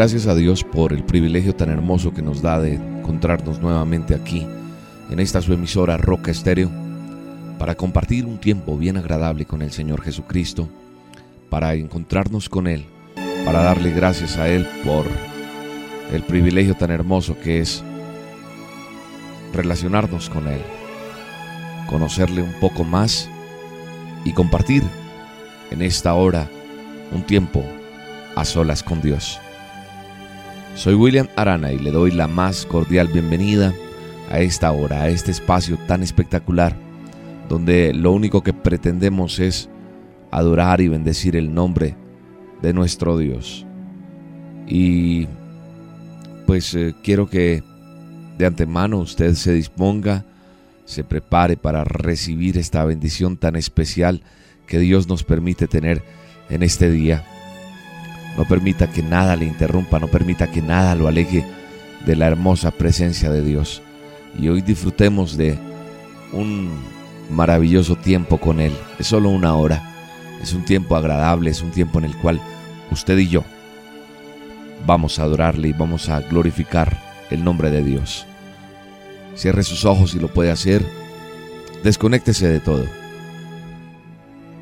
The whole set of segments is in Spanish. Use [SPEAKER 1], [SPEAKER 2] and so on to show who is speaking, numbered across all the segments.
[SPEAKER 1] Gracias a Dios por el privilegio tan hermoso que nos da de encontrarnos nuevamente aquí, en esta su emisora Roca Estéreo, para compartir un tiempo bien agradable con el Señor Jesucristo, para encontrarnos con Él, para darle gracias a Él por el privilegio tan hermoso que es relacionarnos con Él, conocerle un poco más y compartir en esta hora un tiempo a solas con Dios. Soy William Arana y le doy la más cordial bienvenida a esta hora, a este espacio tan espectacular, donde lo único que pretendemos es adorar y bendecir el nombre de nuestro Dios. Y pues eh, quiero que de antemano usted se disponga, se prepare para recibir esta bendición tan especial que Dios nos permite tener en este día. No permita que nada le interrumpa, no permita que nada lo aleje de la hermosa presencia de Dios. Y hoy disfrutemos de un maravilloso tiempo con Él. Es solo una hora. Es un tiempo agradable, es un tiempo en el cual usted y yo vamos a adorarle y vamos a glorificar el nombre de Dios. Cierre sus ojos si lo puede hacer. Desconéctese de todo.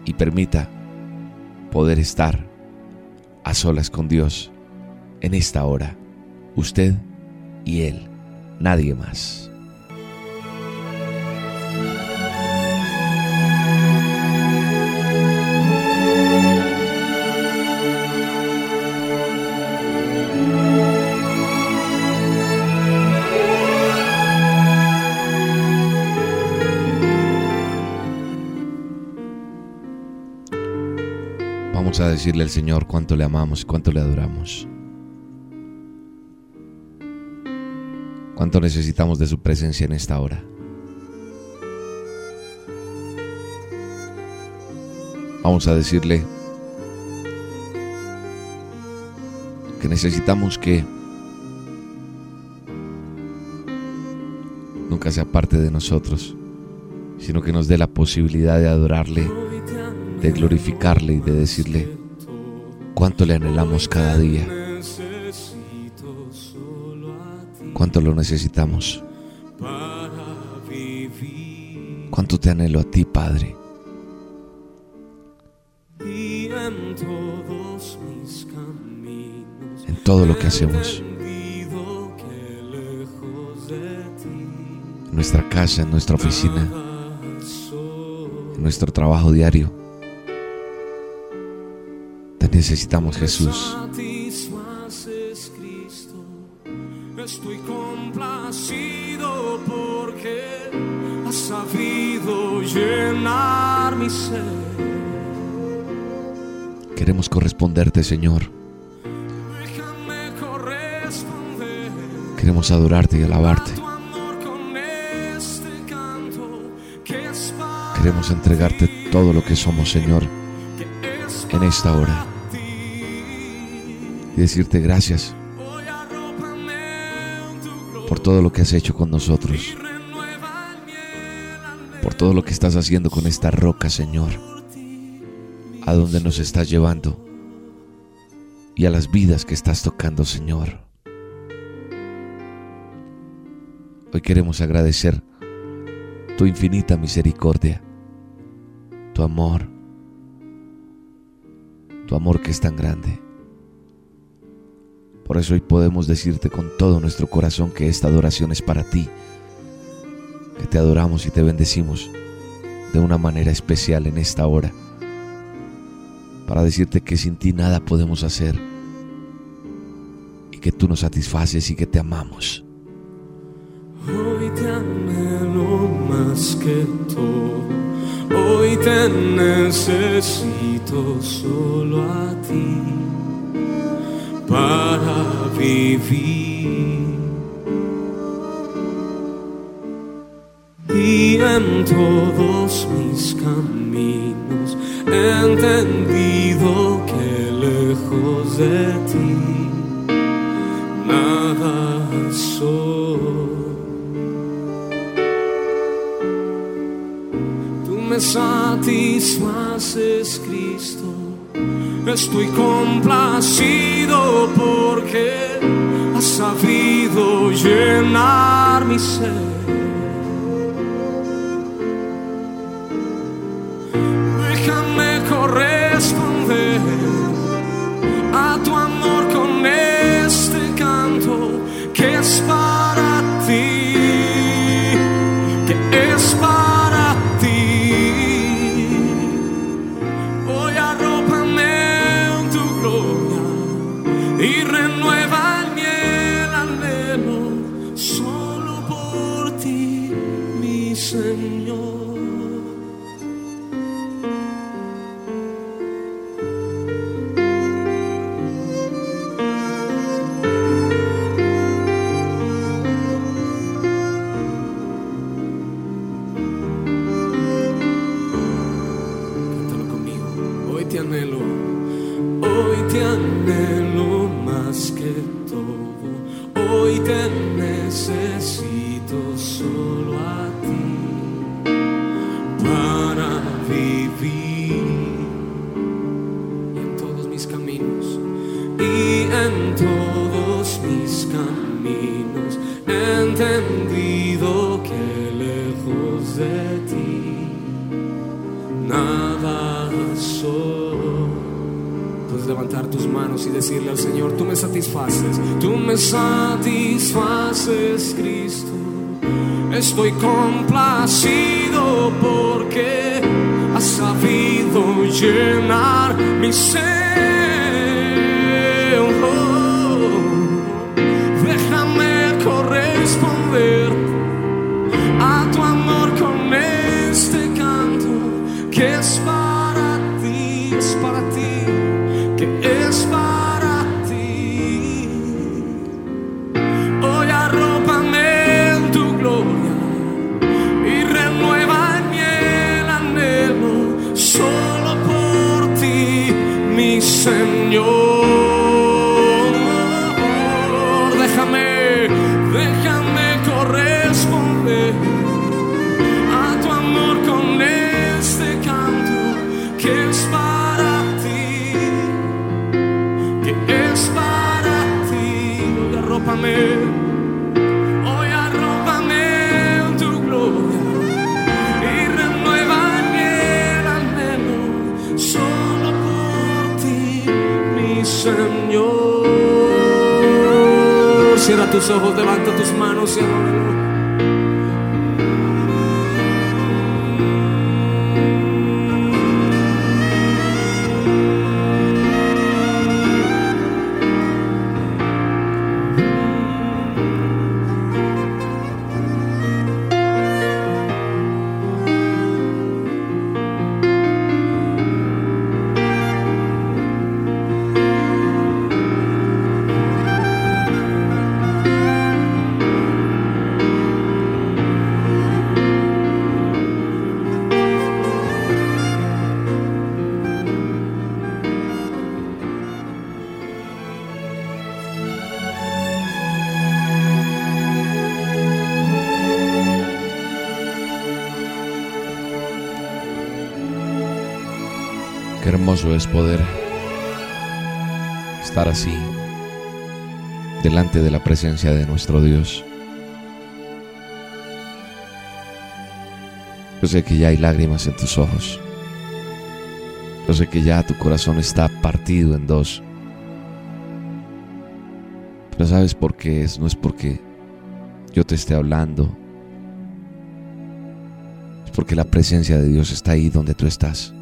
[SPEAKER 1] Y permita poder estar a solas con Dios en esta hora. Usted y Él, nadie más. A decirle al Señor cuánto le amamos, cuánto le adoramos. Cuánto necesitamos de su presencia en esta hora. Vamos a decirle que necesitamos que nunca sea parte de nosotros, sino que nos dé la posibilidad de adorarle de glorificarle y de decirle cuánto le anhelamos cada día, cuánto lo necesitamos, cuánto te anhelo a ti, Padre. En todo lo que hacemos, en nuestra casa, en nuestra oficina, en nuestro trabajo diario. Necesitamos, Jesús.
[SPEAKER 2] Estoy complacido porque has sabido llenar mi ser.
[SPEAKER 1] Queremos corresponderte, Señor. Queremos adorarte y alabarte.
[SPEAKER 2] este
[SPEAKER 1] Queremos entregarte todo lo que somos, Señor, en esta hora. Y decirte gracias por todo lo que has hecho con nosotros. Por todo lo que estás haciendo con esta roca, Señor. A donde nos estás llevando. Y a las vidas que estás tocando, Señor. Hoy queremos agradecer tu infinita misericordia, tu amor, tu amor que es tan grande. Por eso hoy podemos decirte con todo nuestro corazón que esta adoración es para ti, que te adoramos y te bendecimos de una manera especial en esta hora, para decirte que sin ti nada podemos hacer y que tú nos satisfaces y que te amamos.
[SPEAKER 2] Hoy te anhelo más que todo, hoy te necesito solo a ti para vivir. Y en todos mis caminos he entendido que lejos de ti nada soy. Tú me satisfaces, Cristo. Estoy complacido porque has sabido llenar mi ser. Tus manos y decirle al Señor, tú me satisfaces, tú me satisfaces, Cristo. Estoy complacido porque has sabido llenar mi ser. Tus ojos, levanta tus manos y.
[SPEAKER 1] es poder estar así delante de la presencia de nuestro Dios. Yo sé que ya hay lágrimas en tus ojos. Yo sé que ya tu corazón está partido en dos. Pero sabes por qué es, no es porque yo te esté hablando, es porque la presencia de Dios está ahí donde tú estás.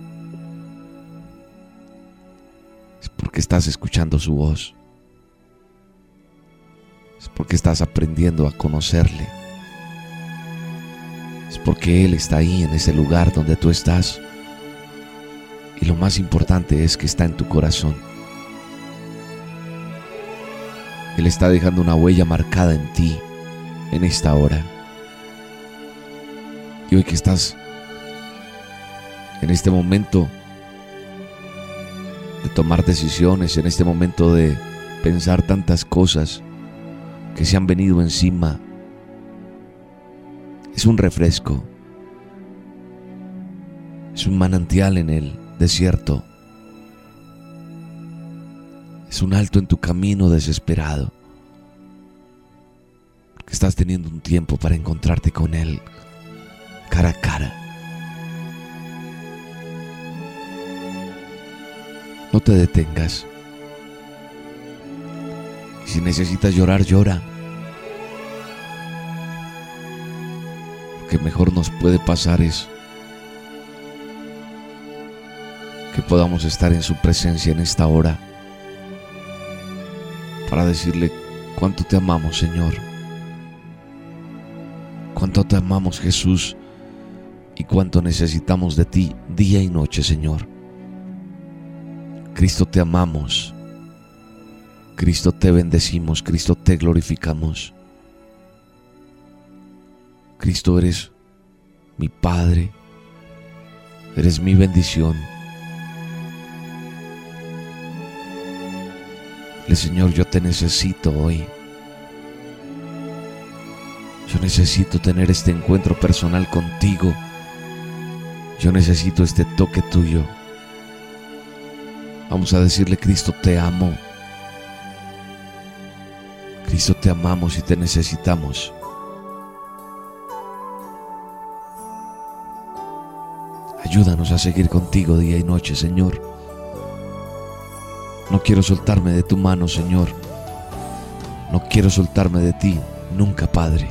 [SPEAKER 1] Porque estás escuchando su voz. Es porque estás aprendiendo a conocerle. Es porque Él está ahí en ese lugar donde tú estás. Y lo más importante es que está en tu corazón. Él está dejando una huella marcada en ti en esta hora. Y hoy que estás en este momento de tomar decisiones, en este momento de pensar tantas cosas que se han venido encima, es un refresco, es un manantial en el desierto, es un alto en tu camino desesperado, estás teniendo un tiempo para encontrarte con Él cara a cara. Te detengas. Y si necesitas llorar, llora. Lo que mejor nos puede pasar es que podamos estar en su presencia en esta hora para decirle cuánto te amamos, Señor. Cuánto te amamos, Jesús, y cuánto necesitamos de ti día y noche, Señor. Cristo te amamos. Cristo te bendecimos, Cristo te glorificamos. Cristo eres mi Padre, eres mi bendición. El Señor, yo te necesito hoy. Yo necesito tener este encuentro personal contigo. Yo necesito este toque tuyo. Vamos a decirle, Cristo, te amo. Cristo, te amamos y te necesitamos. Ayúdanos a seguir contigo día y noche, Señor. No quiero soltarme de tu mano, Señor. No quiero soltarme de ti nunca, Padre.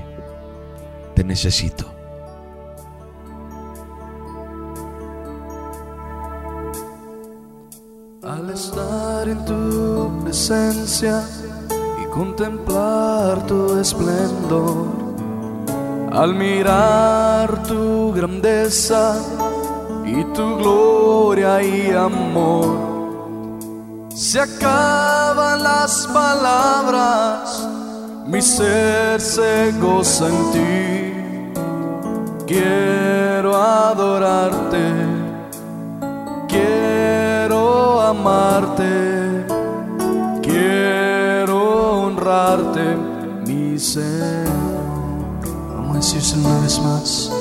[SPEAKER 1] Te necesito.
[SPEAKER 3] En tu presencia y contemplar tu esplendor, al mirar tu grandeza y tu gloria y amor, se acaban las palabras, mi ser se goza en ti, quiero adorarte, quiero amarte, quiero honrarte, mi ser. Vamos a decirse una vez más.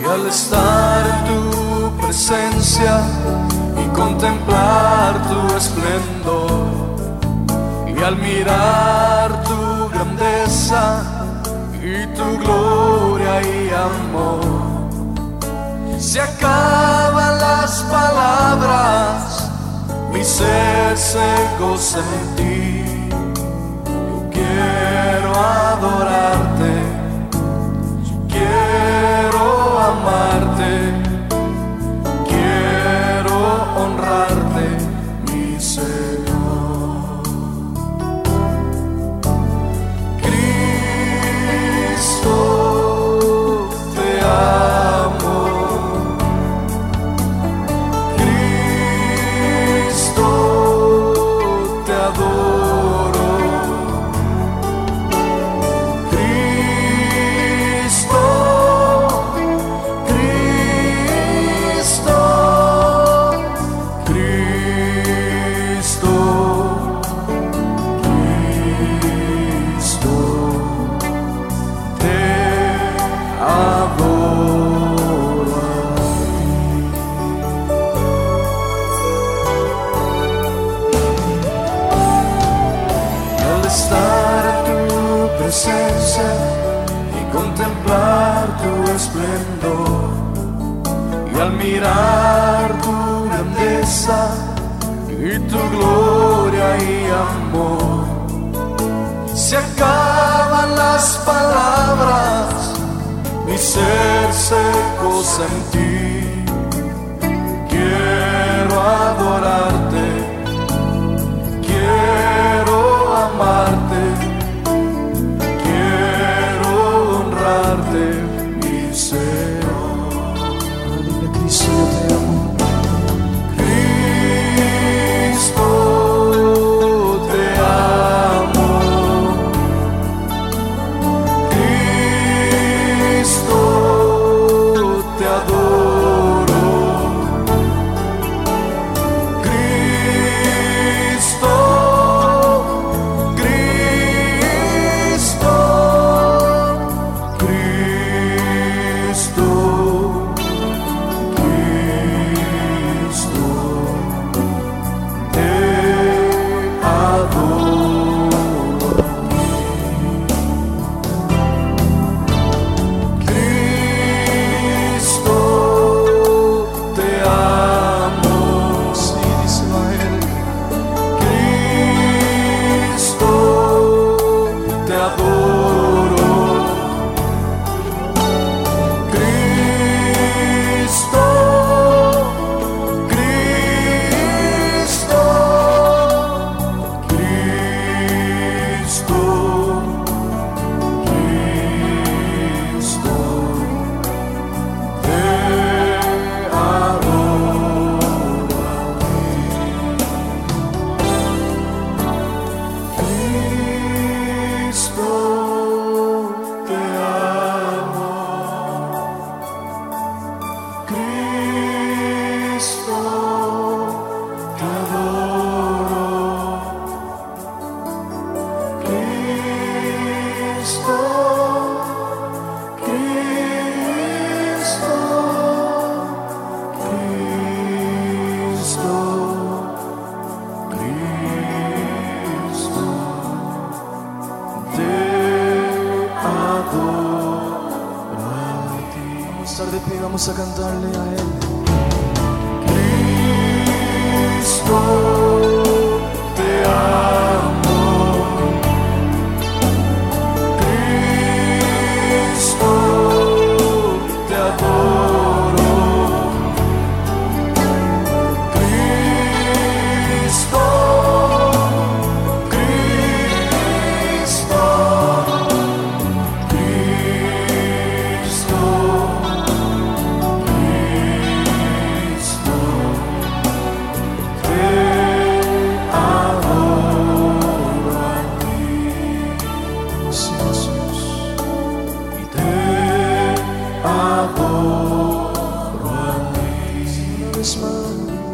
[SPEAKER 3] Y al estar en tu presencia y contemplar tu esplendor, y al mirar tu grandeza y tu gloria y amor, se acaban las palabras, mi ser se goza en ti. Yo quiero adorarte, quiero amarte,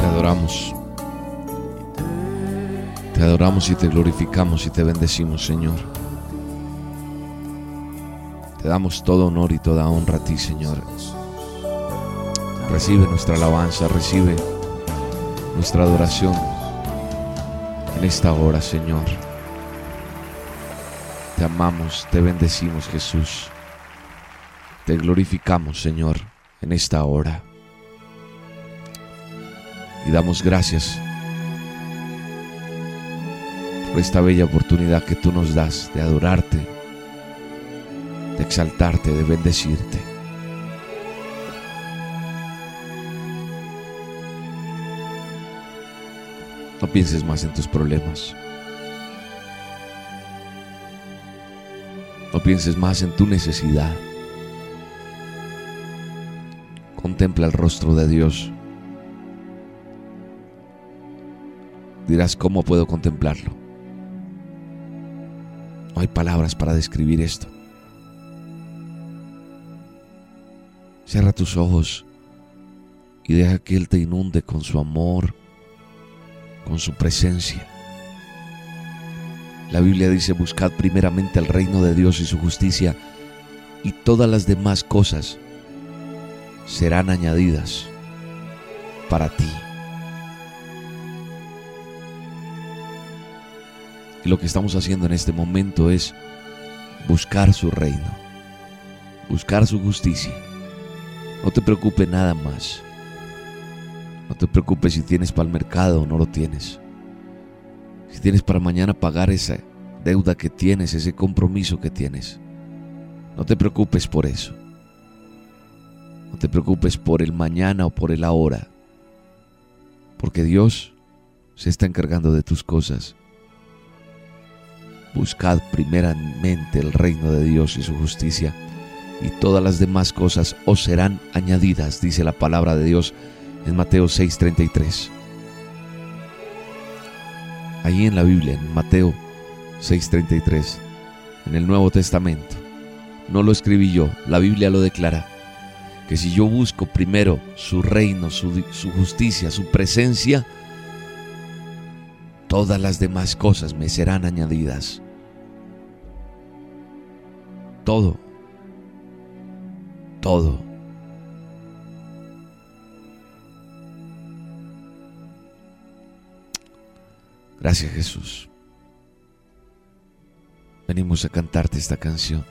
[SPEAKER 3] Te
[SPEAKER 1] adoramos. Te adoramos y te glorificamos y te bendecimos, Señor. Te damos todo honor y toda honra a ti, Señor. Recibe nuestra alabanza, recibe nuestra adoración en esta hora, Señor. Te amamos, te bendecimos, Jesús. Te glorificamos, Señor, en esta hora. Y damos gracias por esta bella oportunidad que tú nos das de adorarte, de exaltarte, de bendecirte. No pienses más en tus problemas. No pienses más en tu necesidad. Contempla el rostro de Dios. Dirás, ¿cómo puedo contemplarlo? No hay palabras para describir esto. Cierra tus ojos y deja que Él te inunde con su amor, con su presencia. La Biblia dice, buscad primeramente el reino de Dios y su justicia y todas las demás cosas serán añadidas para ti. Y lo que estamos haciendo en este momento es buscar su reino, buscar su justicia. No te preocupes nada más. No te preocupes si tienes para el mercado o no lo tienes. Si tienes para mañana pagar ese deuda que tienes, ese compromiso que tienes. No te preocupes por eso. No te preocupes por el mañana o por el ahora. Porque Dios se está encargando de tus cosas. Buscad primeramente el reino de Dios y su justicia, y todas las demás cosas os serán añadidas, dice la palabra de Dios en Mateo 6:33. Ahí en la Biblia, en Mateo 6:33, en el Nuevo Testamento. No lo escribí yo, la Biblia lo declara. Que si yo busco primero su reino, su, su justicia, su presencia, todas las demás cosas me serán añadidas. Todo. Todo. Gracias Jesús. Venimos a cantarte esta canción.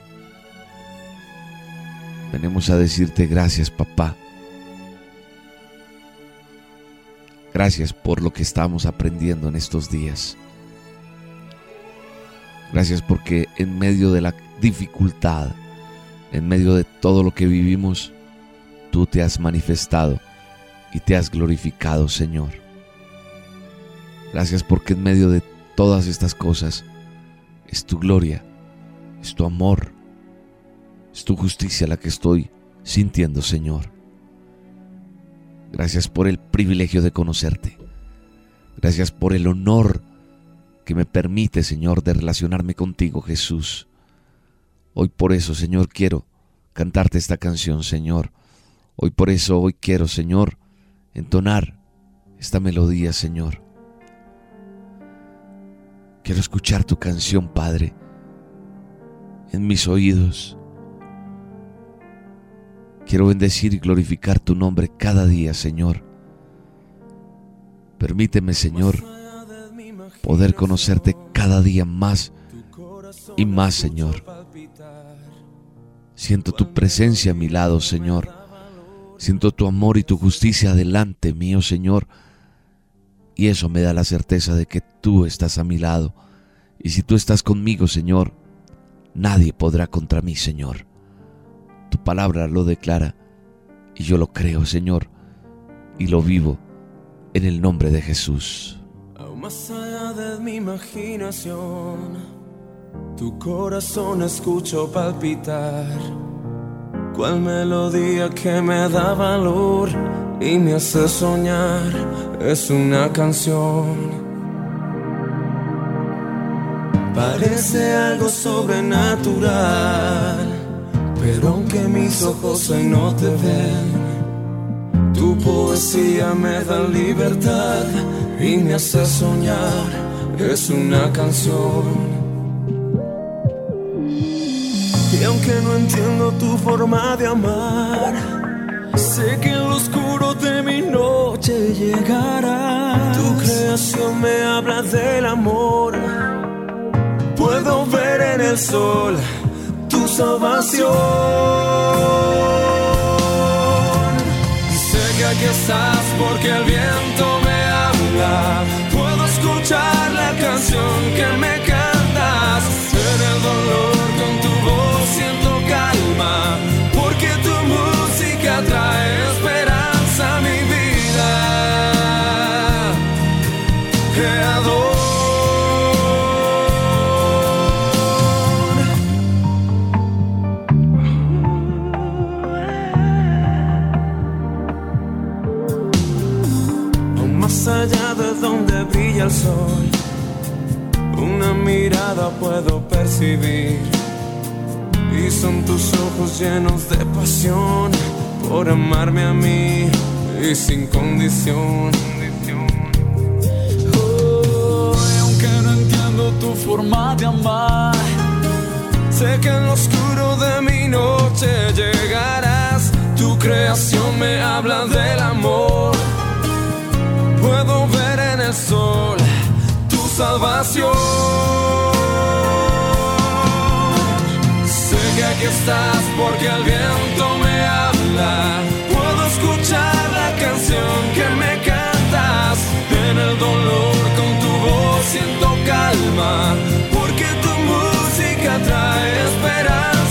[SPEAKER 1] Venimos a decirte gracias papá. Gracias por lo que estamos aprendiendo en estos días. Gracias porque en medio de la dificultad, en medio de todo lo que vivimos, tú te has manifestado y te has glorificado, Señor. Gracias porque en medio de todas estas cosas es tu gloria, es tu amor, es tu justicia la que estoy sintiendo, Señor. Gracias por el privilegio de conocerte. Gracias por el honor que me permite, Señor, de relacionarme contigo, Jesús. Hoy por eso, Señor, quiero cantarte esta canción, Señor. Hoy por eso, hoy quiero, Señor, entonar esta melodía, Señor. Quiero escuchar tu canción, Padre, en mis oídos. Quiero bendecir y glorificar tu nombre cada día, Señor. Permíteme, Señor, poder conocerte cada día más y más, Señor. Siento tu presencia a mi lado, Señor. Siento tu amor y tu justicia delante mío, Señor. Y eso me da la certeza de que tú estás a mi lado. Y si tú estás conmigo, Señor, nadie podrá contra mí, Señor. Tu palabra lo declara y yo lo creo, Señor, y lo vivo en el nombre de Jesús.
[SPEAKER 2] Aún más allá de mi imaginación, tu corazón escucho palpitar. Cual melodía que me da valor y me hace soñar es una canción. Parece algo sobrenatural, pero aunque mis ojos hoy no te ven, tu poesía me da libertad y me hace soñar, es una canción. Y aunque no entiendo tu forma de amar, sé que en lo oscuro de mi noche llegarás. Tu creación me habla del amor. Puedo ver en el sol tu salvación. Sé que aquí estás porque el viento me habla. Puedo escuchar la canción que me sol, una mirada puedo percibir. Y son tus ojos llenos de pasión por amarme a mí y sin condición. Y aunque no entiendo tu forma de amar, sé que en lo oscuro de mi noche llegarás. Tu creación me habla del amor. Puedo ver eres sola tu salvación. Sé que aquí estás porque el viento me habla. Puedo escuchar la canción que me cantas. En el dolor con tu voz siento calma. Porque tu música trae esperanza.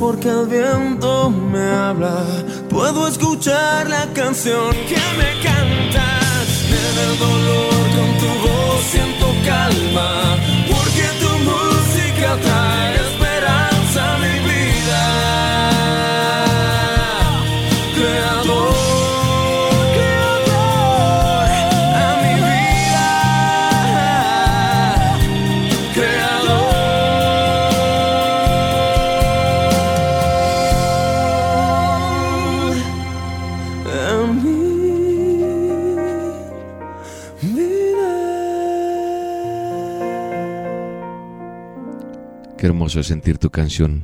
[SPEAKER 2] Porque el viento me habla. Puedo escuchar la canción que me cantas. En el dolor con tu voz siento calma. Porque tu música trae
[SPEAKER 1] es sentir tu canción.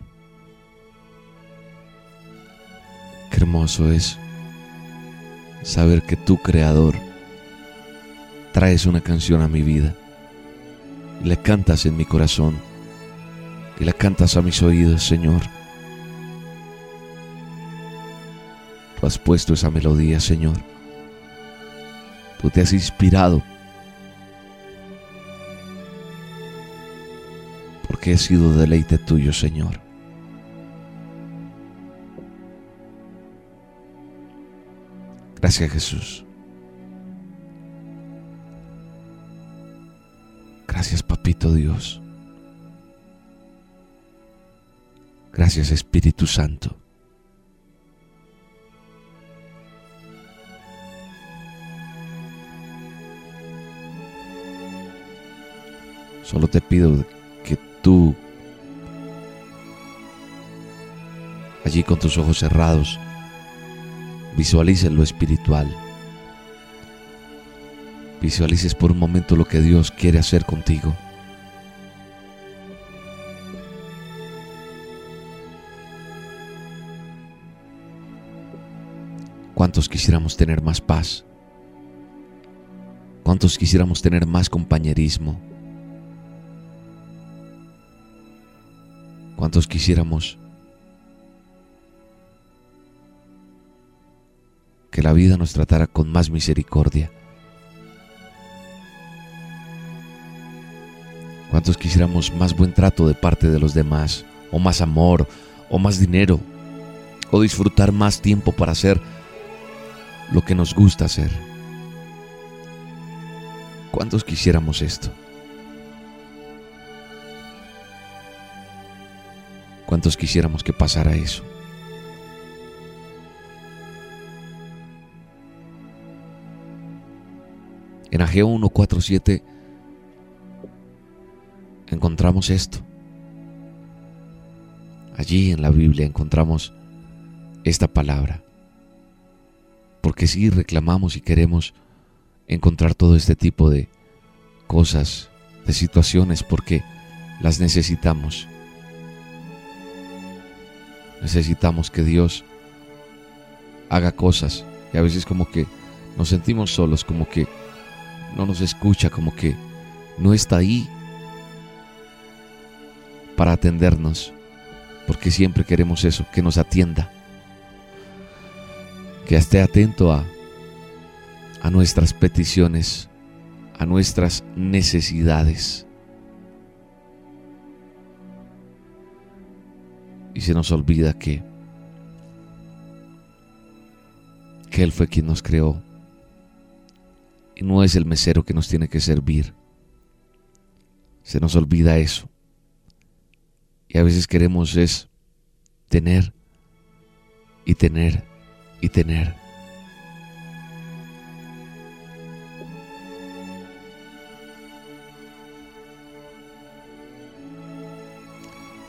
[SPEAKER 1] Qué hermoso es saber que tu creador traes una canción a mi vida y la cantas en mi corazón y la cantas a mis oídos, Señor. Tú has puesto esa melodía, Señor. Tú te has inspirado porque he sido deleite tuyo, Señor. Gracias, Jesús. Gracias, Papito Dios. Gracias, Espíritu Santo. Solo te pido que tú, allí con tus ojos cerrados, visualices lo espiritual. Visualices por un momento lo que Dios quiere hacer contigo. ¿Cuántos quisiéramos tener más paz? ¿Cuántos quisiéramos tener más compañerismo? ¿Cuántos quisiéramos que la vida nos tratara con más misericordia? ¿Cuántos quisiéramos más buen trato de parte de los demás? ¿O más amor? ¿O más dinero? ¿O disfrutar más tiempo para hacer lo que nos gusta hacer? ¿Cuántos quisiéramos esto? ¿Cuántos quisiéramos que pasara eso? En Ageo 147 encontramos esto. Allí en la Biblia encontramos esta palabra. Porque si reclamamos y queremos encontrar todo este tipo de cosas, de situaciones, porque las necesitamos. Necesitamos que Dios haga cosas. Y a veces como que nos sentimos solos, como que no nos escucha, como que no está ahí para atendernos, porque siempre queremos eso, que nos atienda, que esté atento a, a nuestras peticiones, a nuestras necesidades. Y se nos olvida que, que Él fue quien nos creó y no es el mesero que nos tiene que servir. Se nos olvida eso. Y a veces queremos es tener y tener y tener.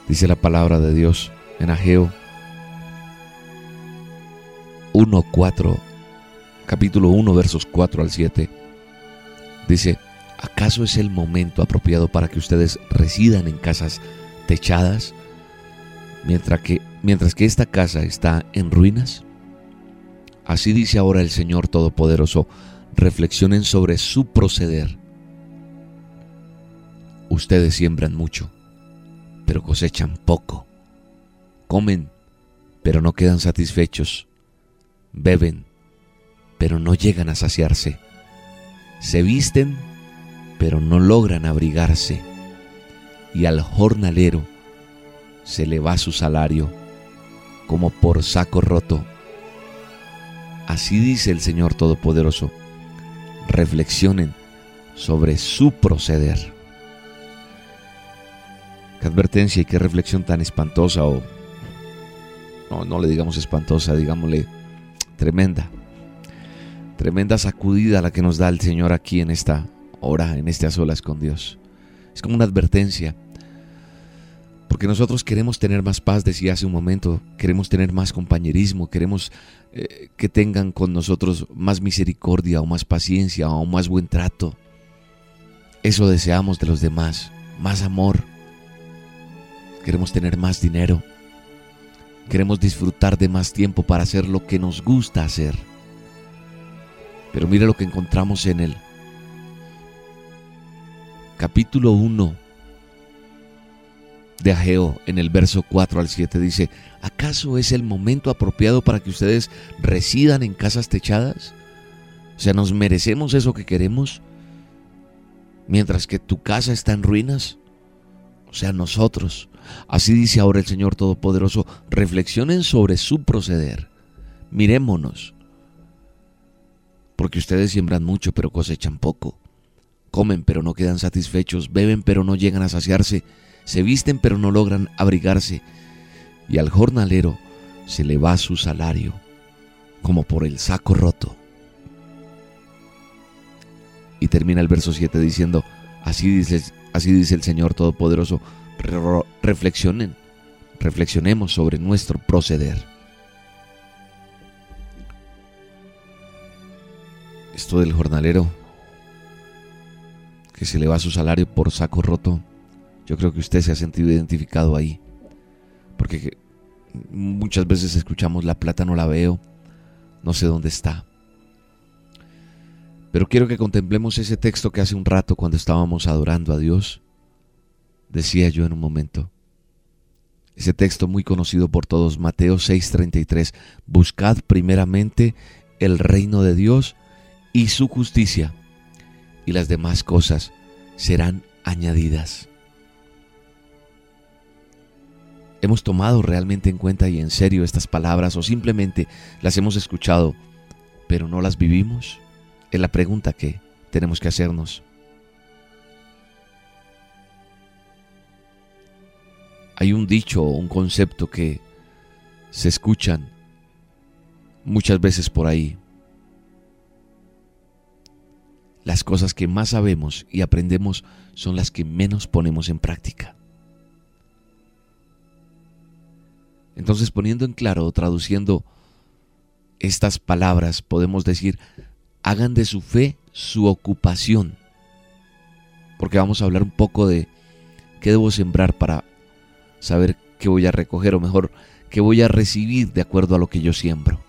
[SPEAKER 1] Dice la palabra de Dios en Ageo 1.4, capítulo 1, versos 4 al 7. Dice, ¿acaso es el momento apropiado para que ustedes residan en casas techadas mientras que, mientras que esta casa está en ruinas? Así dice ahora el Señor Todopoderoso, reflexionen sobre su proceder. Ustedes siembran mucho, pero cosechan poco. Comen, pero no quedan satisfechos. Beben, pero no llegan a saciarse. Se visten, pero no logran abrigarse. Y al jornalero se le va su salario como por saco roto. Así dice el Señor Todopoderoso. Reflexionen sobre su proceder. Qué advertencia y qué reflexión tan espantosa no, no le digamos espantosa, digámosle tremenda. Tremenda sacudida la que nos da el Señor aquí en esta hora, en este a con Dios. Es como una advertencia. Porque nosotros queremos tener más paz, decía hace un momento, queremos tener más compañerismo, queremos eh, que tengan con nosotros más misericordia o más paciencia o más buen trato. Eso deseamos de los demás, más amor. Queremos tener más dinero. Queremos disfrutar de más tiempo para hacer lo que nos gusta hacer. Pero mire lo que encontramos en el capítulo 1 de Ageo, en el verso 4 al 7, dice, ¿acaso es el momento apropiado para que ustedes residan en casas techadas? O sea, ¿nos merecemos eso que queremos? Mientras que tu casa está en ruinas. O sea, nosotros. Así dice ahora el Señor Todopoderoso, reflexionen sobre su proceder. Mirémonos. Porque ustedes siembran mucho pero cosechan poco. Comen pero no quedan satisfechos, beben pero no llegan a saciarse, se visten pero no logran abrigarse. Y al jornalero se le va su salario, como por el saco roto. Y termina el verso 7 diciendo, así dice, así dice el Señor Todopoderoso, reflexionen, reflexionemos sobre nuestro proceder. Esto del jornalero que se le va su salario por saco roto, yo creo que usted se ha sentido identificado ahí. Porque muchas veces escuchamos la plata no la veo, no sé dónde está. Pero quiero que contemplemos ese texto que hace un rato cuando estábamos adorando a Dios, decía yo en un momento. Ese texto muy conocido por todos, Mateo 6:33, buscad primeramente el reino de Dios y su justicia, y las demás cosas serán añadidas. ¿Hemos tomado realmente en cuenta y en serio estas palabras o simplemente las hemos escuchado, pero no las vivimos? Es la pregunta que tenemos que hacernos. Hay un dicho un concepto que se escuchan muchas veces por ahí. Las cosas que más sabemos y aprendemos son las que menos ponemos en práctica. Entonces poniendo en claro, traduciendo estas palabras, podemos decir, hagan de su fe su ocupación. Porque vamos a hablar un poco de qué debo sembrar para saber qué voy a recoger o mejor, qué voy a recibir de acuerdo a lo que yo siembro.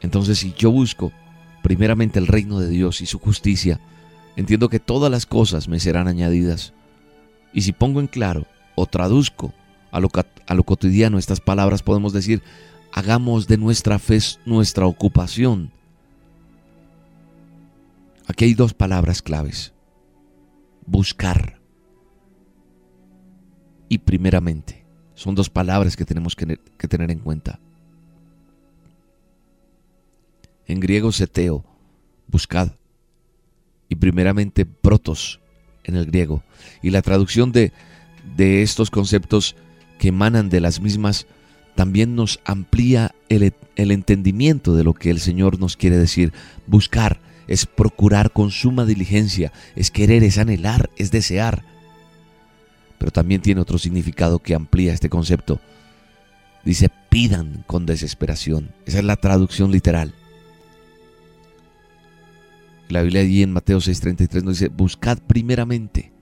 [SPEAKER 1] Entonces si yo busco primeramente el reino de Dios y su justicia, entiendo que todas las cosas me serán añadidas. Y si pongo en claro o traduzco a lo, a lo cotidiano estas palabras, podemos decir, hagamos de nuestra fe nuestra ocupación Aquí hay dos palabras claves. Buscar y primeramente. Son dos palabras que tenemos que, tener en cuenta. En griego seteo, buscad. Y primeramente protos en el griego. Y la traducción de, de estos conceptos que emanan de las mismas también nos amplía el, el entendimiento de lo que el Señor nos quiere decir. Buscar es procurar con suma diligencia, es querer, es anhelar, es desear. Pero también tiene otro significado que amplía este concepto. Dice, pidan con desesperación. Esa es la traducción literal. La Biblia allí en Mateo 6:33 nos dice, buscad primeramente.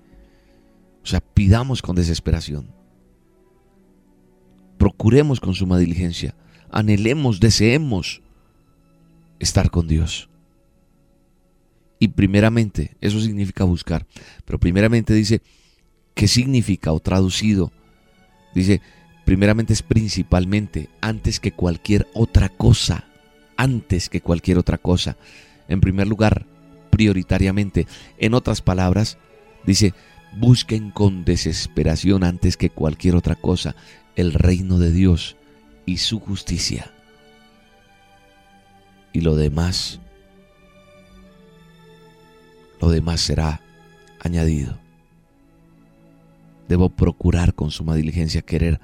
[SPEAKER 1] O sea, pidamos con desesperación. Procuremos con suma diligencia. Anhelemos, deseemos estar con Dios. Y primeramente, eso significa buscar. Pero primeramente dice, ¿qué significa o traducido? Dice, primeramente es principalmente, antes que cualquier otra cosa. Antes que cualquier otra cosa. En primer lugar, prioritariamente. En otras palabras, dice, busquen con desesperación antes que cualquier otra cosa el reino de Dios y su justicia. Y lo demás, lo demás será añadido. Debo procurar con suma diligencia querer,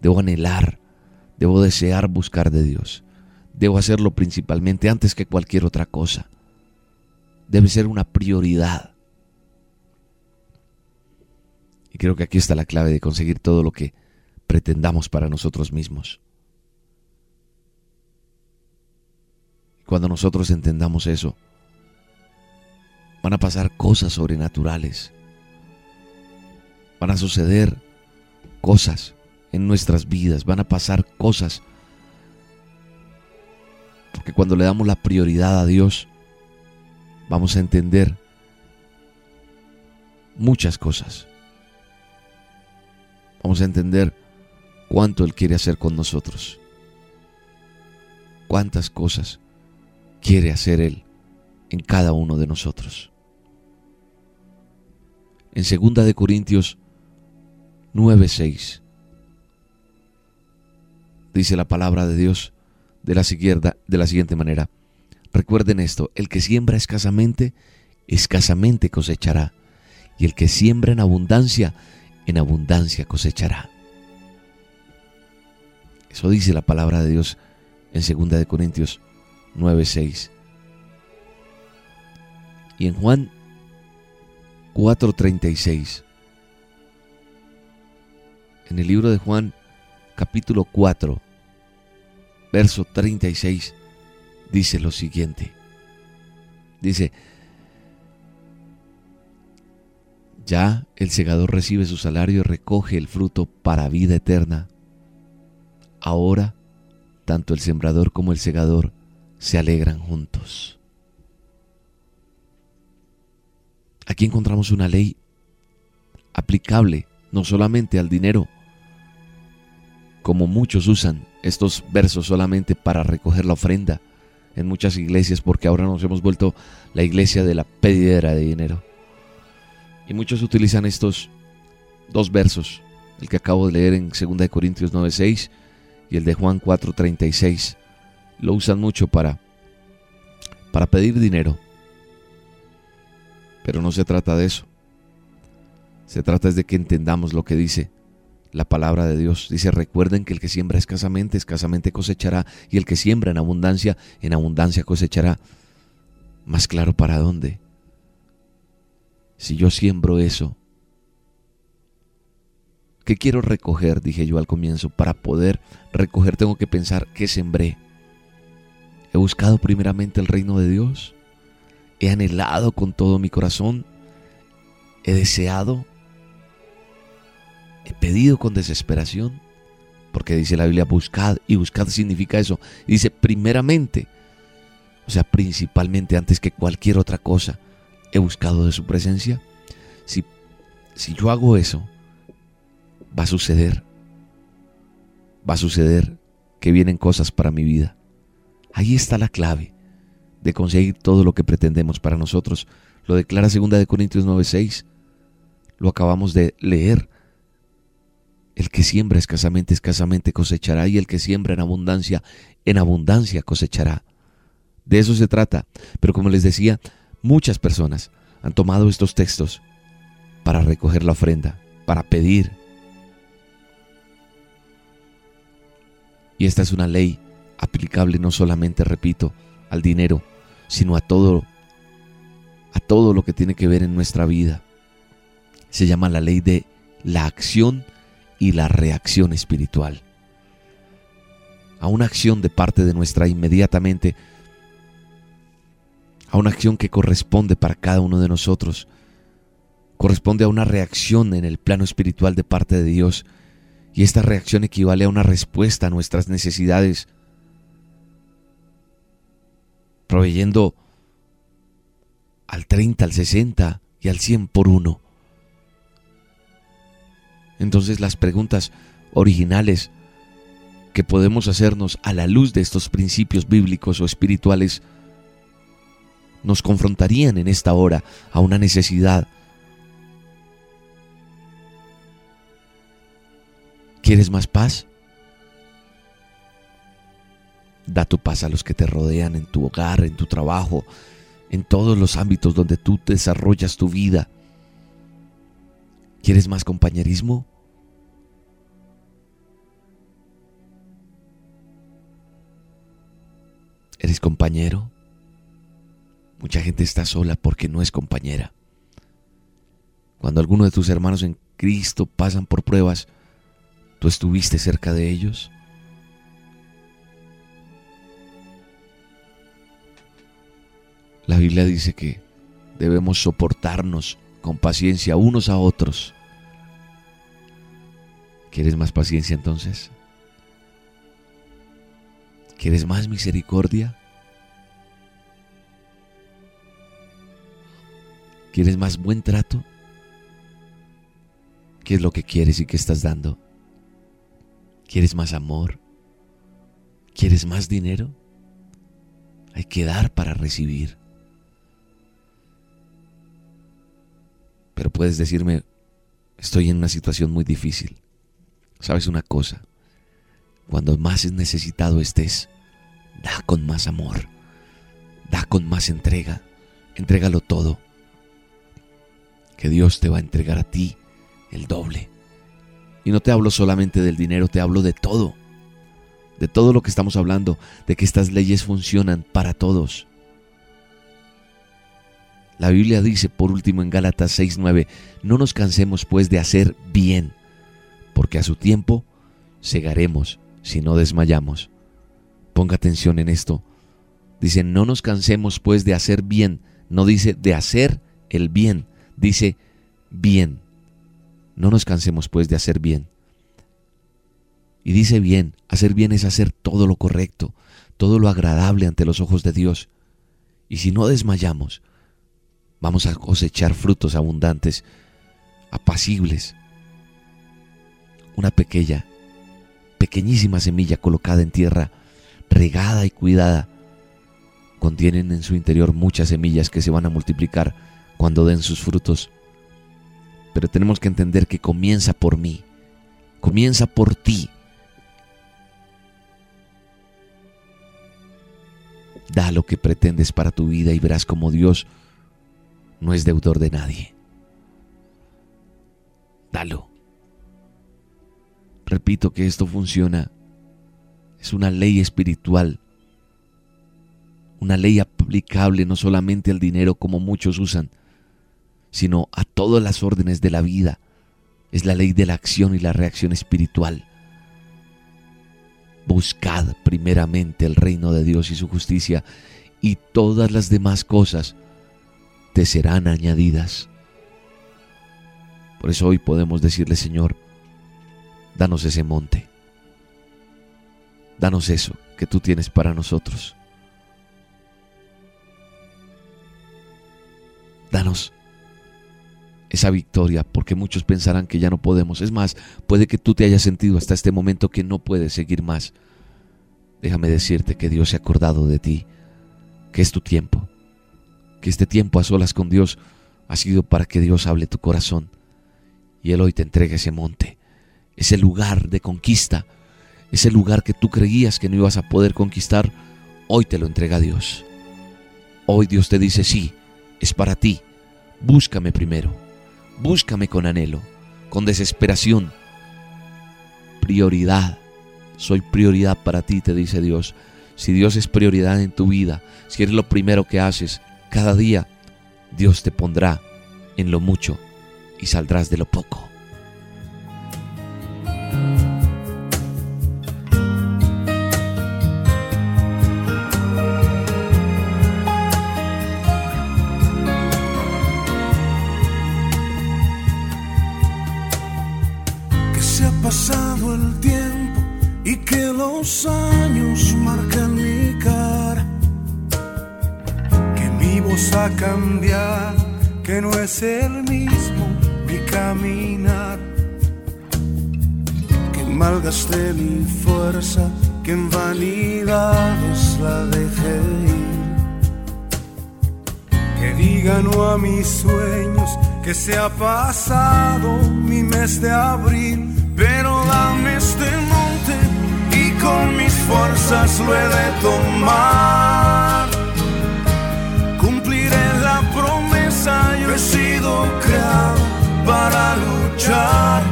[SPEAKER 1] debo anhelar, debo desear buscar de Dios. Debo hacerlo principalmente antes que cualquier otra cosa. Debe ser una prioridad. Y creo que aquí está la clave de conseguir todo lo que pretendamos para nosotros mismos. Cuando nosotros entendamos eso, van a pasar cosas sobrenaturales. Van a suceder cosas en nuestras vidas, van a pasar cosas. Porque cuando le damos la prioridad a Dios, vamos a entender muchas cosas. Vamos a entender cuánto Él quiere hacer con nosotros. Cuántas cosas quiere hacer Él en cada uno de nosotros. En 2 de Corintios 9:6 dice la palabra de Dios de la, de la siguiente manera. Recuerden esto, el que siembra escasamente, escasamente cosechará, y el que siembra en abundancia, en abundancia cosechará. Eso dice la palabra de Dios en 2 de Corintios 9:6. Y en Juan 4:36. En el libro de Juan capítulo 4, verso 36 dice lo siguiente. Dice, ya el segador recibe su salario y recoge el fruto para vida eterna. Ahora, tanto el sembrador como el segador se alegran juntos. Aquí encontramos una ley aplicable no solamente al dinero, como muchos usan estos versos solamente para recoger la ofrenda en muchas iglesias, porque ahora nos hemos vuelto la iglesia de la pedidera de dinero. Y muchos utilizan estos dos versos, el que acabo de leer en 2 Corintios 9:6 y el de Juan 4:36. Lo usan mucho para para pedir dinero. Pero no se trata de eso. Se trata de que entendamos lo que dice la palabra de Dios. Dice, recuerden que el que siembra escasamente, escasamente cosechará, y el que siembra en abundancia, en abundancia cosechará. Más claro para dónde. Si yo siembro eso, ¿qué quiero recoger? Dije yo al comienzo. Para poder recoger tengo que pensar qué sembré. He buscado primeramente el reino de Dios. He anhelado con todo mi corazón. He deseado He pedido con desesperación, porque dice la Biblia, buscad, y buscad significa eso. dice, primeramente, o sea, principalmente antes que cualquier otra cosa, he buscado de su presencia. Si, si yo hago eso, va a suceder, va a suceder que vienen cosas para mi vida. Ahí está la clave de conseguir todo lo que pretendemos para nosotros. Lo declara 2 de Corintios 9:6. Lo acabamos de leer. El que siembra escasamente, escasamente cosechará, y el que siembra en abundancia, en abundancia cosechará. De eso se trata. Pero como les decía, muchas personas han tomado estos textos para recoger la ofrenda, para pedir. Y esta es una ley aplicable no solamente, repito, al dinero, sino a todo a todo lo que tiene que ver en nuestra vida. Se llama la ley de la acción y la reacción espiritual. A una acción de parte de nuestra inmediatamente, a una acción que corresponde para cada uno de nosotros, corresponde a una reacción en el plano espiritual de parte de Dios, y esta reacción equivale a una respuesta a nuestras necesidades, proveyendo al 30, al 60 y al 100 por uno. Entonces las preguntas originales que podemos hacernos a la luz de estos principios bíblicos o espirituales nos confrontarían en esta hora a una necesidad. ¿Quieres más paz? Da tu paz a los que te rodean en tu hogar, en tu trabajo, en todos los ámbitos donde tú desarrollas tu vida. ¿Quieres más compañerismo? ¿Eres compañero? Mucha gente está sola porque no es compañera. Cuando algunos de tus hermanos en Cristo pasan por pruebas, ¿tú estuviste cerca de ellos? La Biblia dice que debemos soportarnos con paciencia unos a otros. ¿Quieres más paciencia entonces? ¿Quieres más misericordia? ¿Quieres más buen trato? ¿Qué es lo que quieres y qué estás dando? ¿Quieres más amor? ¿Quieres más dinero? Hay que dar para recibir. Pero puedes decirme, estoy en una situación muy difícil. ¿Sabes una cosa? Cuando más necesitado estés, da con más amor, da con más entrega, entrégalo todo. Que Dios te va a entregar a ti el doble. Y no te hablo solamente del dinero, te hablo de todo. De todo lo que estamos hablando, de que estas leyes funcionan para todos. La Biblia dice, por último, en Gálatas 6:9, no nos cansemos pues de hacer bien, porque a su tiempo segaremos si no desmayamos. Ponga atención en esto. Dice, no nos cansemos pues de hacer bien. No dice de hacer el bien, dice bien. No nos cansemos pues de hacer bien. Y dice bien, hacer bien es hacer todo lo correcto, todo lo agradable ante los ojos de Dios. Y si no desmayamos, Vamos a cosechar frutos abundantes, apacibles. Una pequeña, pequeñísima semilla colocada en tierra, regada y cuidada, contienen en su interior muchas semillas que se van a multiplicar cuando den sus frutos. Pero tenemos que entender que comienza por mí, comienza por ti. Da lo que pretendes para tu vida y verás como Dios no es deudor de nadie. Dalo. Repito que esto funciona. Es una ley espiritual. Una ley aplicable no solamente al dinero como muchos usan, sino a todas las órdenes de la vida. Es la ley de la acción y la reacción espiritual. Buscad primeramente el reino de Dios y su justicia y todas las demás cosas te serán añadidas. Por eso hoy podemos decirle, Señor, danos ese monte. Danos eso que tú tienes para nosotros. Danos esa victoria, porque muchos pensarán que ya no podemos. Es más, puede que tú te hayas sentido hasta este momento que no puedes seguir más. Déjame decirte que Dios se ha acordado de ti, que es tu tiempo, que este tiempo a solas con Dios ha sido para que Dios hable tu corazón y Él hoy te entregue ese monte, ese lugar de conquista, ese lugar que tú creías que no ibas a poder conquistar, hoy te lo entrega Dios. Hoy Dios te dice, sí, es para ti, búscame primero, búscame con anhelo, con desesperación, prioridad, soy prioridad para ti, te dice Dios. Si Dios es prioridad en tu vida, si eres lo primero que haces, cada día Dios te pondrá en lo mucho y saldrás de lo poco.
[SPEAKER 4] Que se ha pasado el tiempo y que los años marcan mi cara voz a cambiar, que no es el mismo mi caminar. Que malgasté mi fuerza, que en vanidades la dejé ir. Que diga no a mis sueños, que se ha pasado mi mes de abril, pero dame este monte y con mis fuerzas lo he de tomar. Sido creado para luchar.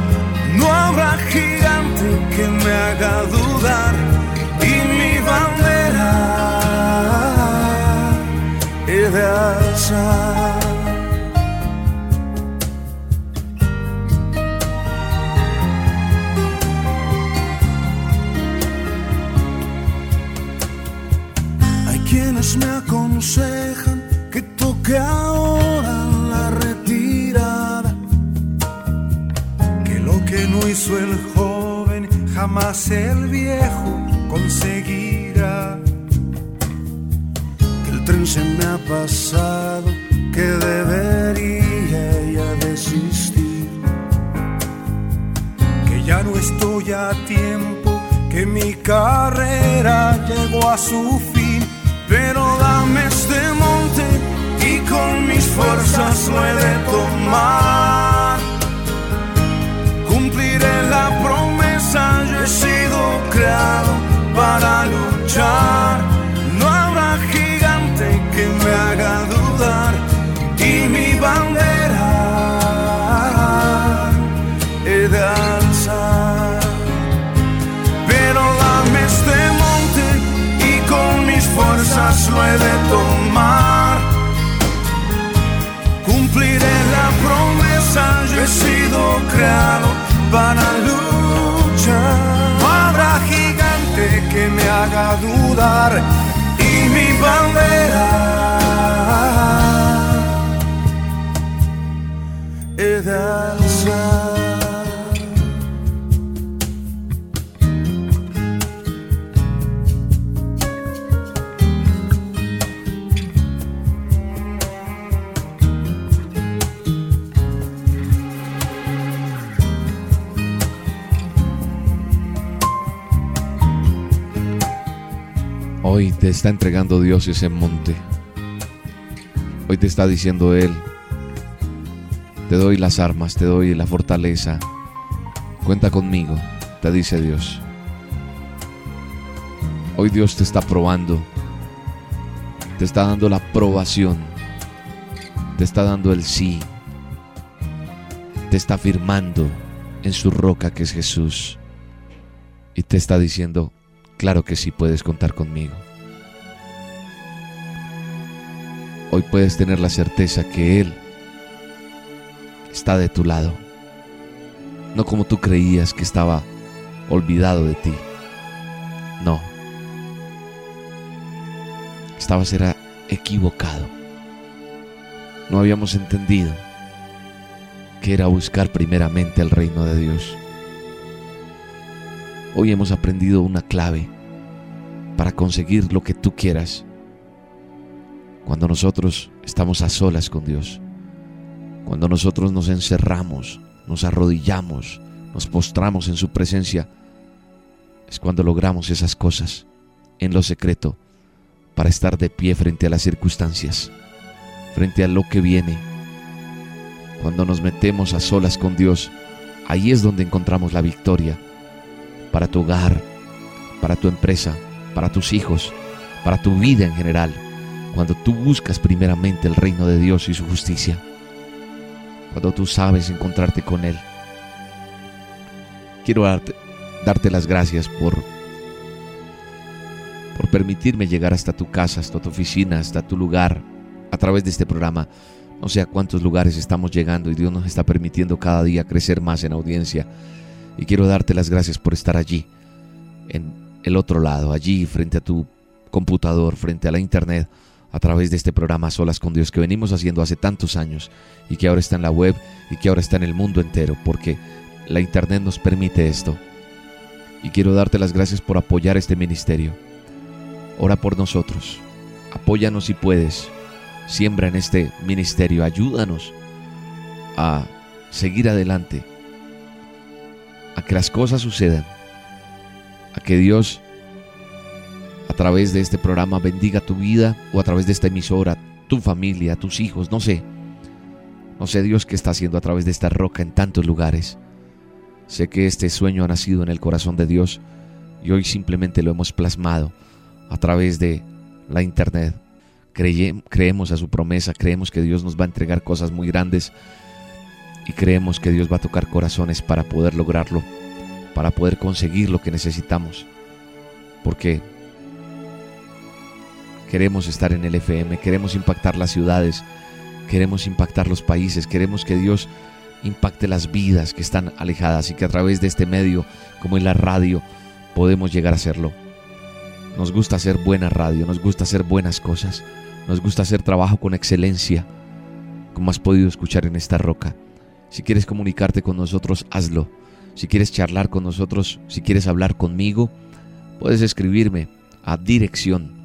[SPEAKER 4] No habrá gigante que me haga dudar y mi bandera he de alzar. Hay quienes me aconsejan que toque ahora no hizo el joven jamás el viejo conseguirá. Que el tren se me ha pasado, que debería ya desistir, que ya no estoy a tiempo, que mi carrera llegó a su fin, pero dame este monte y con mis fuerzas lo he de tomar. Luchar. No habrá gigante que me haga dudar y mi bandera he de alzar. Pero dame este monte y con mis fuerzas lo he de tomar. Cumpliré la promesa, yo he sido creado para luchar. Haga dudar y mi bandera he de alzar.
[SPEAKER 1] Hoy te está entregando Dios ese monte. Hoy te está diciendo Él, te doy las armas, te doy la fortaleza. Cuenta conmigo, te dice Dios. Hoy Dios te está probando. Te está dando la aprobación. Te está dando el sí. Te está firmando en su roca que es Jesús. Y te está diciendo, claro que sí puedes contar conmigo. Hoy puedes tener la certeza que Él está de tu lado. No como tú creías que estaba olvidado de ti. No. Estabas era equivocado. No habíamos entendido que era buscar primeramente el reino de Dios. Hoy hemos aprendido una clave para conseguir lo que tú quieras. Cuando nosotros estamos a solas con Dios. Cuando nosotros nos encerramos, nos arrodillamos, nos postramos en su presencia, es cuando logramos esas cosas en lo secreto para estar de pie frente a las circunstancias, frente a lo que viene. Cuando nos metemos a solas con Dios, ahí es donde encontramos la victoria para tu hogar, para tu empresa, para tus hijos, para tu vida en general, cuando tú buscas primeramente el reino de Dios y su justicia, cuando tú sabes encontrarte con Él. Quiero darte, las gracias por, por permitirme llegar hasta tu casa, hasta tu oficina, hasta tu lugar, a través de este programa. No sé a cuántos lugares estamos llegando y Dios nos está permitiendo cada día crecer más en audiencia. Y quiero darte las gracias por estar allí, en el otro lado, allí frente a tu computador, frente a la internet, a través de este programa Solas con Dios que venimos haciendo hace tantos años y que ahora está en la web y que ahora está en el mundo entero, porque la internet nos permite esto. Y quiero darte las gracias por apoyar este ministerio. Ora por nosotros. Apóyanos si puedes. Siembra en este ministerio. Ayúdanos a seguir adelante a que las cosas sucedan, a que Dios a través de este programa bendiga tu vida o a través de esta emisora, tu familia, tus hijos, no sé. No sé Dios qué está haciendo a través de esta roca en tantos lugares. Sé que este sueño ha nacido en el corazón de Dios y hoy simplemente lo hemos plasmado a través de la internet. creemos a su promesa, creemos que Dios nos va a entregar cosas muy grandes y creemos que Dios va a tocar corazones para poder lograrlo, para poder conseguir lo que necesitamos. Porque queremos estar en el FM, queremos impactar las ciudades, queremos impactar los países, queremos que Dios impacte las vidas que están alejadas y que a través de este medio, como en la radio, podemos llegar a hacerlo. Nos gusta hacer buena radio, nos gusta hacer buenas cosas, nos gusta hacer trabajo con excelencia, como has podido escuchar en esta roca. Si quieres comunicarte con nosotros, hazlo. Si quieres charlar con nosotros, si quieres hablar conmigo, puedes escribirme a dirección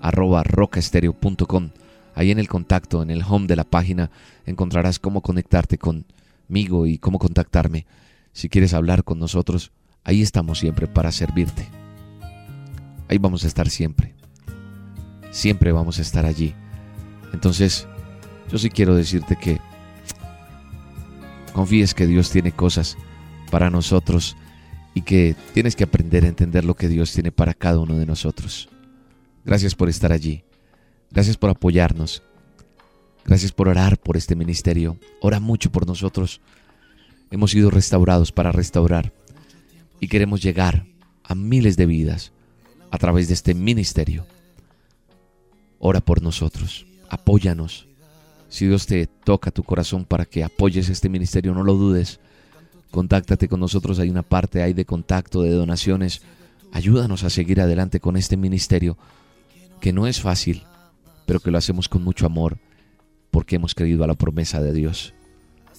[SPEAKER 1] arroba rocaestereo.com. Ahí en el contacto, en el home de la página, encontrarás cómo conectarte conmigo y cómo contactarme. Si quieres hablar con nosotros, ahí estamos siempre para servirte. Ahí vamos a estar siempre. Siempre vamos a estar allí. Entonces, yo sí quiero decirte que confíes que Dios tiene cosas para nosotros y que tienes que aprender a entender lo que Dios tiene para cada uno de nosotros. Gracias por estar allí. Gracias por apoyarnos. Gracias por orar por este ministerio. Ora mucho por nosotros. Hemos sido restaurados para restaurar y queremos llegar a miles de vidas a través de este ministerio. Ora por nosotros. Apóyanos. Si Dios te toca tu corazón para que apoyes este ministerio, no lo dudes. Contáctate con nosotros, hay una parte ahí de contacto, de donaciones. Ayúdanos a seguir adelante con este ministerio, que no es fácil, pero que lo hacemos con mucho amor, porque hemos creído a la promesa de Dios.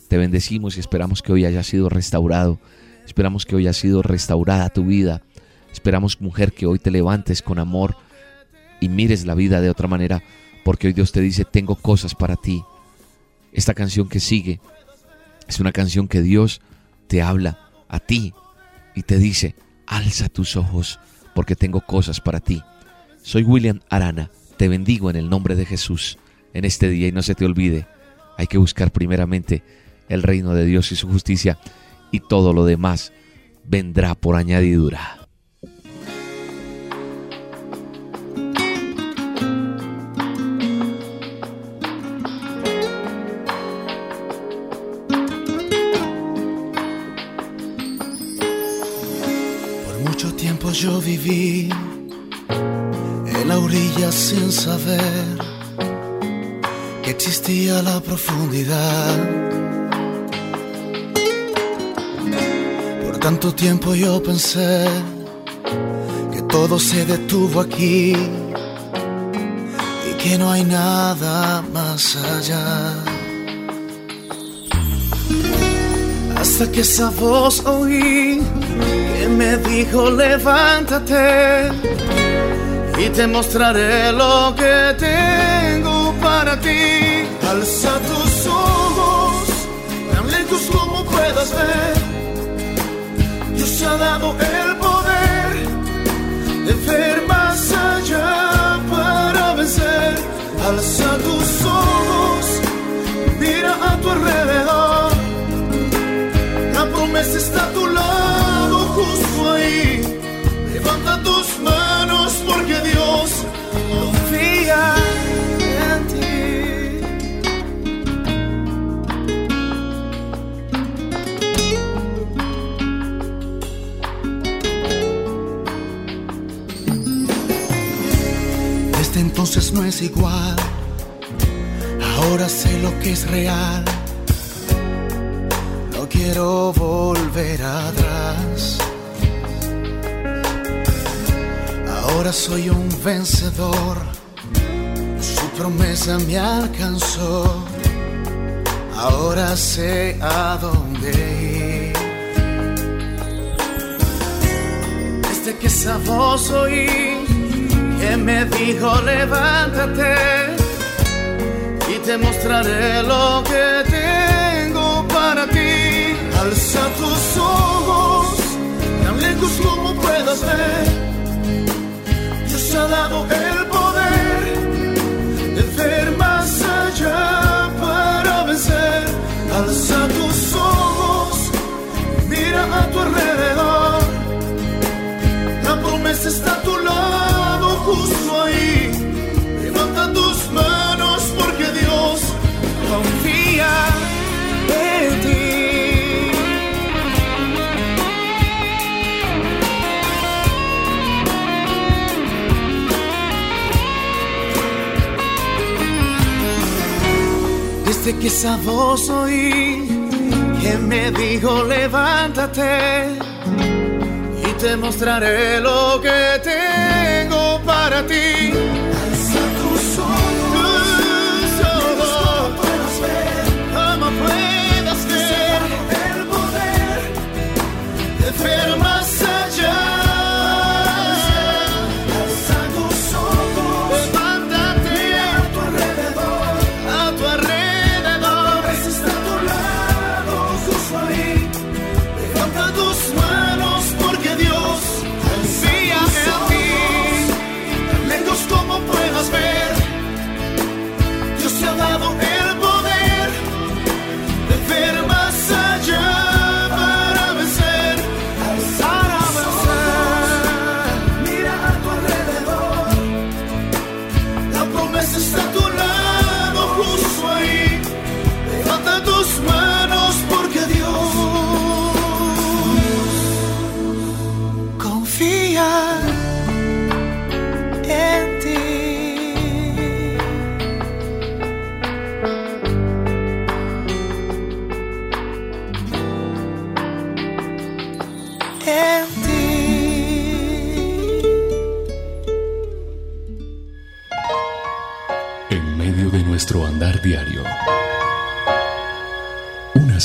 [SPEAKER 1] Te bendecimos y esperamos que hoy haya sido restaurado. Esperamos que hoy haya sido restaurada tu vida. Esperamos, mujer, que hoy te levantes con amor y mires la vida de otra manera porque hoy Dios te dice, tengo cosas para ti. Esta canción que sigue es una canción que Dios te habla a ti y te dice, alza tus ojos porque tengo cosas para ti. Soy William Arana, te bendigo en el nombre de Jesús en este día y no se te olvide, hay que buscar primeramente el reino de Dios y su justicia y todo lo demás vendrá por añadidura.
[SPEAKER 5] yo viví en la orilla sin saber que existía la profundidad. Por tanto tiempo yo pensé que todo se detuvo aquí y que no hay nada más allá. Hasta que esa voz oí me dijo levántate y te mostraré lo que tengo para ti. Alza tus ojos, tan lejos como puedas ver. Dios ha dado el poder de ver no es igual. Ahora sé lo que es real. No quiero volver atrás. Ahora soy un vencedor, su promesa me alcanzó. Ahora sé a dónde ir. Desde que esa voz me dijo levántate y te mostraré lo que tengo para ti. Alza tus ojos, tan lejos como puedas ver. Dios ha dado el poder de ver más allá para vencer. Alza tus ojos, mira a tu alrededor. La promesa está Desde que esa voz oí que me dijo levántate y te mostraré lo que tengo para ti